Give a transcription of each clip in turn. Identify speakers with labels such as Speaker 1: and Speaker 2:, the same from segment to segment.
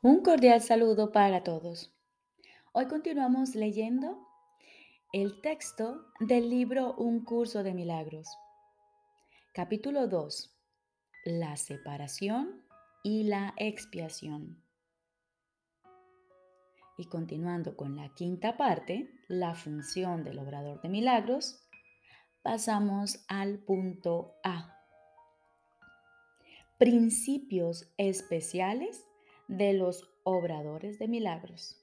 Speaker 1: Un cordial saludo para todos. Hoy continuamos leyendo el texto del libro Un curso de milagros. Capítulo 2. La separación y la expiación. Y continuando con la quinta parte, la función del obrador de milagros, pasamos al punto A. Principios especiales de los obradores de milagros.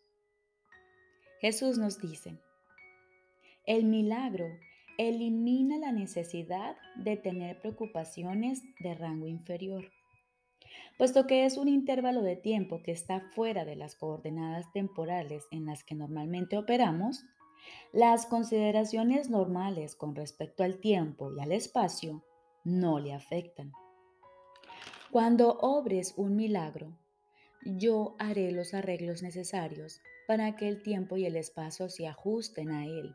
Speaker 1: Jesús nos dice, el milagro elimina la necesidad de tener preocupaciones de rango inferior, puesto que es un intervalo de tiempo que está fuera de las coordenadas temporales en las que normalmente operamos, las consideraciones normales con respecto al tiempo y al espacio no le afectan. Cuando obres un milagro, yo haré los arreglos necesarios para que el tiempo y el espacio se ajusten a él.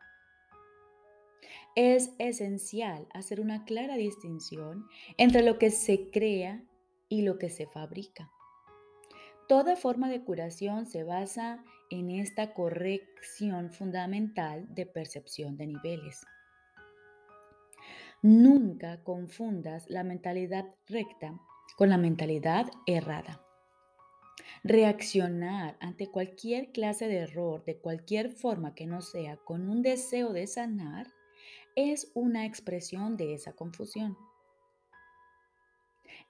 Speaker 1: Es esencial hacer una clara distinción entre lo que se crea y lo que se fabrica. Toda forma de curación se basa en esta corrección fundamental de percepción de niveles. Nunca confundas la mentalidad recta con la mentalidad errada. Reaccionar ante cualquier clase de error de cualquier forma que no sea con un deseo de sanar es una expresión de esa confusión.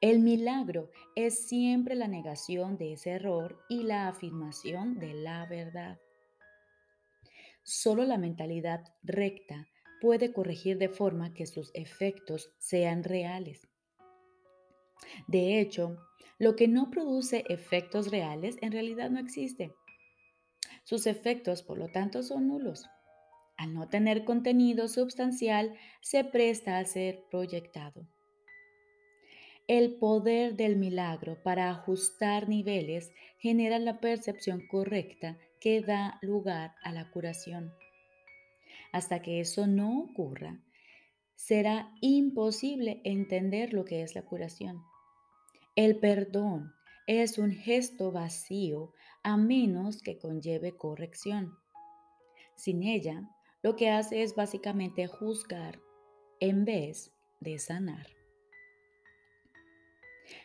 Speaker 1: El milagro es siempre la negación de ese error y la afirmación de la verdad. Solo la mentalidad recta puede corregir de forma que sus efectos sean reales. De hecho, lo que no produce efectos reales en realidad no existe. Sus efectos, por lo tanto, son nulos. Al no tener contenido sustancial, se presta a ser proyectado. El poder del milagro para ajustar niveles genera la percepción correcta que da lugar a la curación. Hasta que eso no ocurra, será imposible entender lo que es la curación. El perdón es un gesto vacío a menos que conlleve corrección. Sin ella, lo que hace es básicamente juzgar en vez de sanar.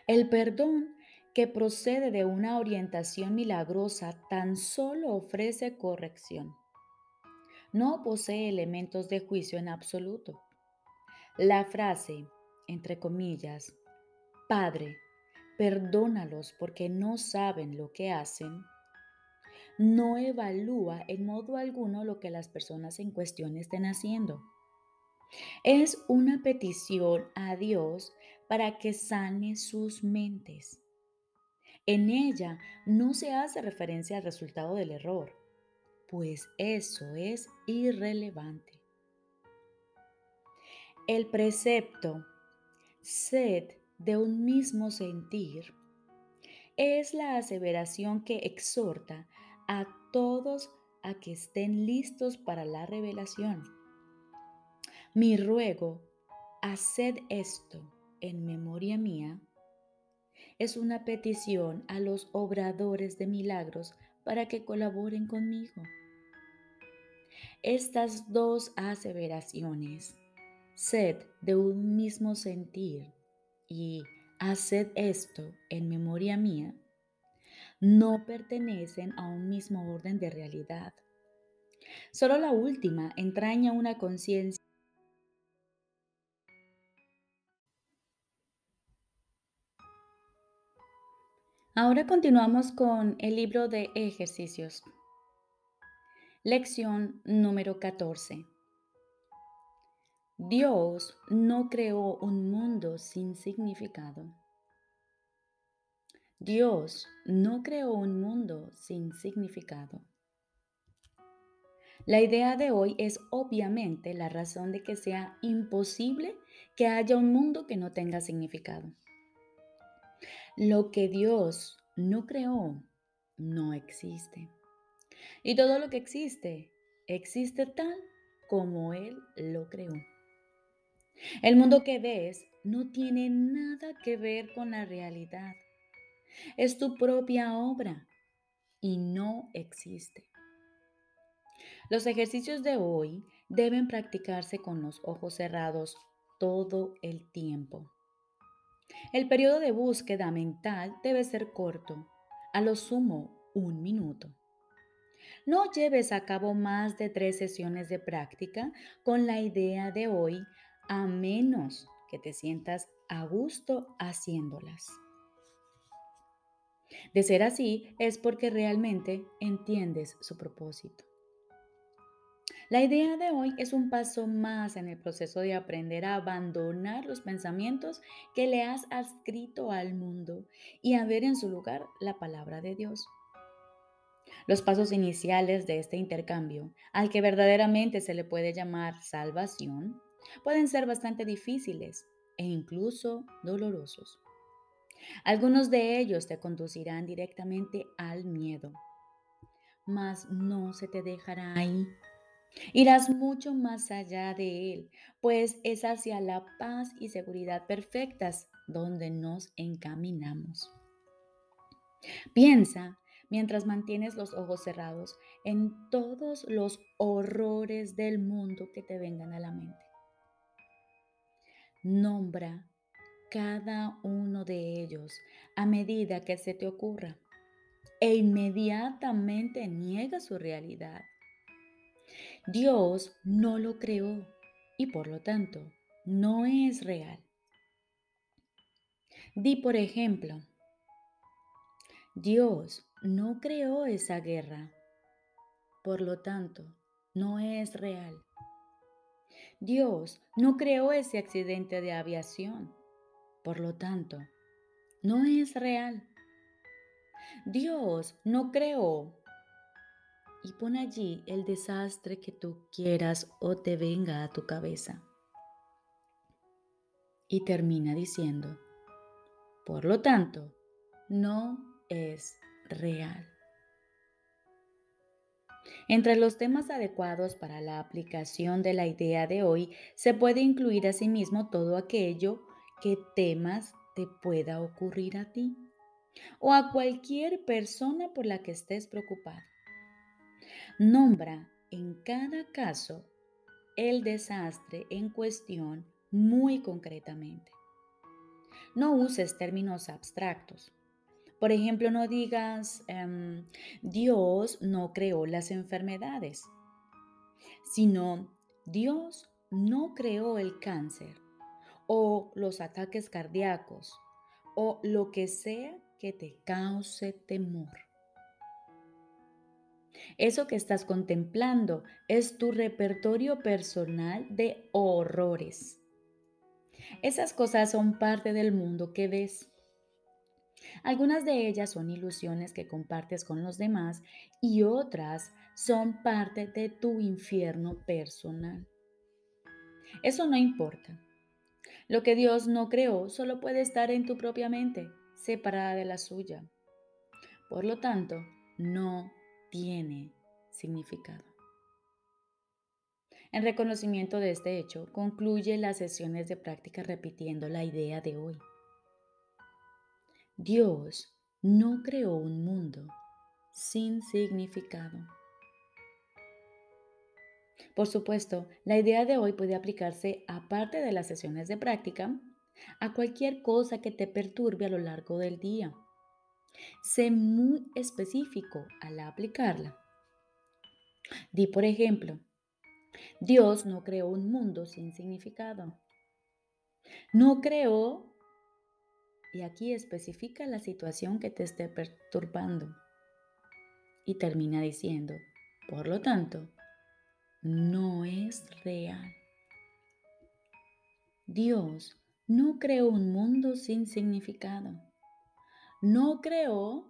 Speaker 1: El perdón que procede de una orientación milagrosa tan solo ofrece corrección. No posee elementos de juicio en absoluto. La frase, entre comillas, Padre, perdónalos porque no saben lo que hacen, no evalúa en modo alguno lo que las personas en cuestión estén haciendo. Es una petición a Dios para que sane sus mentes. En ella no se hace referencia al resultado del error, pues eso es irrelevante. El precepto, sed de un mismo sentir es la aseveración que exhorta a todos a que estén listos para la revelación. Mi ruego, haced esto en memoria mía, es una petición a los obradores de milagros para que colaboren conmigo. Estas dos aseveraciones, sed de un mismo sentir y haced esto en memoria mía, no pertenecen a un mismo orden de realidad. Solo la última entraña una conciencia. Ahora continuamos con el libro de ejercicios. Lección número 14. Dios no creó un mundo sin significado. Dios no creó un mundo sin significado. La idea de hoy es obviamente la razón de que sea imposible que haya un mundo que no tenga significado. Lo que Dios no creó no existe. Y todo lo que existe existe tal como Él lo creó. El mundo que ves no tiene nada que ver con la realidad. Es tu propia obra y no existe. Los ejercicios de hoy deben practicarse con los ojos cerrados todo el tiempo. El periodo de búsqueda mental debe ser corto, a lo sumo un minuto. No lleves a cabo más de tres sesiones de práctica con la idea de hoy, a menos que te sientas a gusto haciéndolas. De ser así, es porque realmente entiendes su propósito. La idea de hoy es un paso más en el proceso de aprender a abandonar los pensamientos que le has adscrito al mundo y a ver en su lugar la palabra de Dios. Los pasos iniciales de este intercambio, al que verdaderamente se le puede llamar salvación, pueden ser bastante difíciles e incluso dolorosos. Algunos de ellos te conducirán directamente al miedo, mas no se te dejará ahí Irás mucho más allá de él, pues es hacia la paz y seguridad perfectas donde nos encaminamos. Piensa, mientras mantienes los ojos cerrados, en todos los horrores del mundo que te vengan a la mente. Nombra cada uno de ellos a medida que se te ocurra e inmediatamente niega su realidad Dios no lo creó y por lo tanto no es real. Di por ejemplo, Dios no creó esa guerra, por lo tanto no es real. Dios no creó ese accidente de aviación, por lo tanto no es real. Dios no creó y pon allí el desastre que tú quieras o te venga a tu cabeza. Y termina diciendo, por lo tanto, no es real. Entre los temas adecuados para la aplicación de la idea de hoy se puede incluir asimismo todo aquello que temas te pueda ocurrir a ti o a cualquier persona por la que estés preocupado. Nombra en cada caso el desastre en cuestión muy concretamente. No uses términos abstractos. Por ejemplo, no digas, em, Dios no creó las enfermedades, sino Dios no creó el cáncer o los ataques cardíacos o lo que sea que te cause temor. Eso que estás contemplando es tu repertorio personal de horrores. Esas cosas son parte del mundo que ves. Algunas de ellas son ilusiones que compartes con los demás y otras son parte de tu infierno personal. Eso no importa. Lo que Dios no creó solo puede estar en tu propia mente, separada de la suya. Por lo tanto, no tiene significado. En reconocimiento de este hecho, concluye las sesiones de práctica repitiendo la idea de hoy. Dios no creó un mundo sin significado. Por supuesto, la idea de hoy puede aplicarse, aparte de las sesiones de práctica, a cualquier cosa que te perturbe a lo largo del día Sé muy específico al aplicarla. Di, por ejemplo, Dios no creó un mundo sin significado. No creó, y aquí especifica la situación que te esté perturbando. Y termina diciendo, por lo tanto, no es real. Dios no creó un mundo sin significado no creó,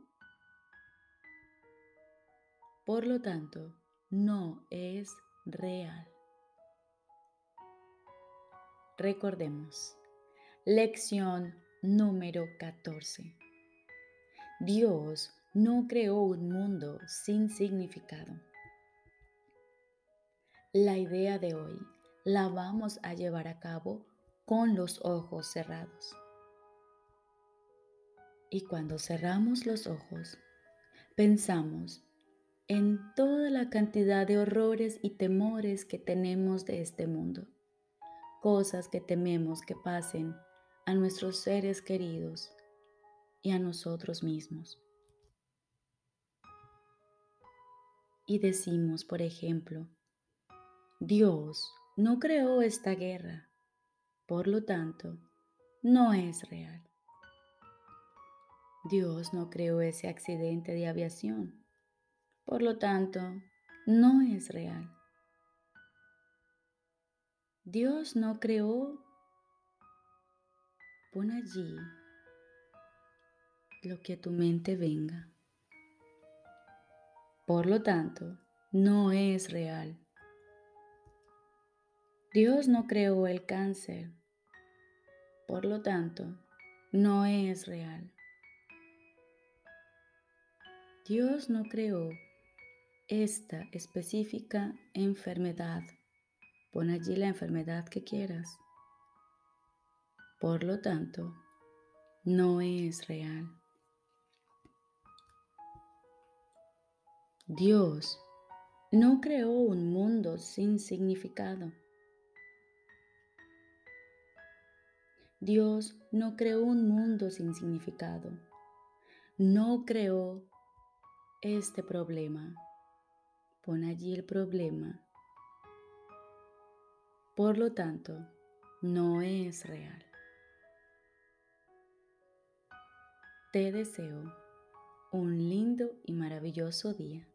Speaker 1: por lo tanto, no es real. Recordemos, lección número 14. Dios no creó un mundo sin significado. La idea de hoy la vamos a llevar a cabo con los ojos cerrados. Y cuando cerramos los ojos, Pensamos en toda la cantidad de horrores y temores que tenemos de este mundo, cosas que tememos que pasen a nuestros seres queridos y a nosotros mismos. Y decimos, por ejemplo, Dios no creó esta guerra, por lo tanto, no es real. Dios no creó ese accidente de aviación, por lo tanto, no es real. Dios no creó, pon allí lo que a tu mente venga. Por lo tanto, no es real. Dios no creó el cáncer. Por lo tanto, no es real. Dios no creó esta específica enfermedad. Pon allí la enfermedad que quieras. Por lo tanto, no es real. Dios no creó un mundo sin significado. Dios no creó un mundo sin significado. No creó este problema. Pon allí el problema. Por lo tanto, no es real. Te deseo un lindo y maravilloso día.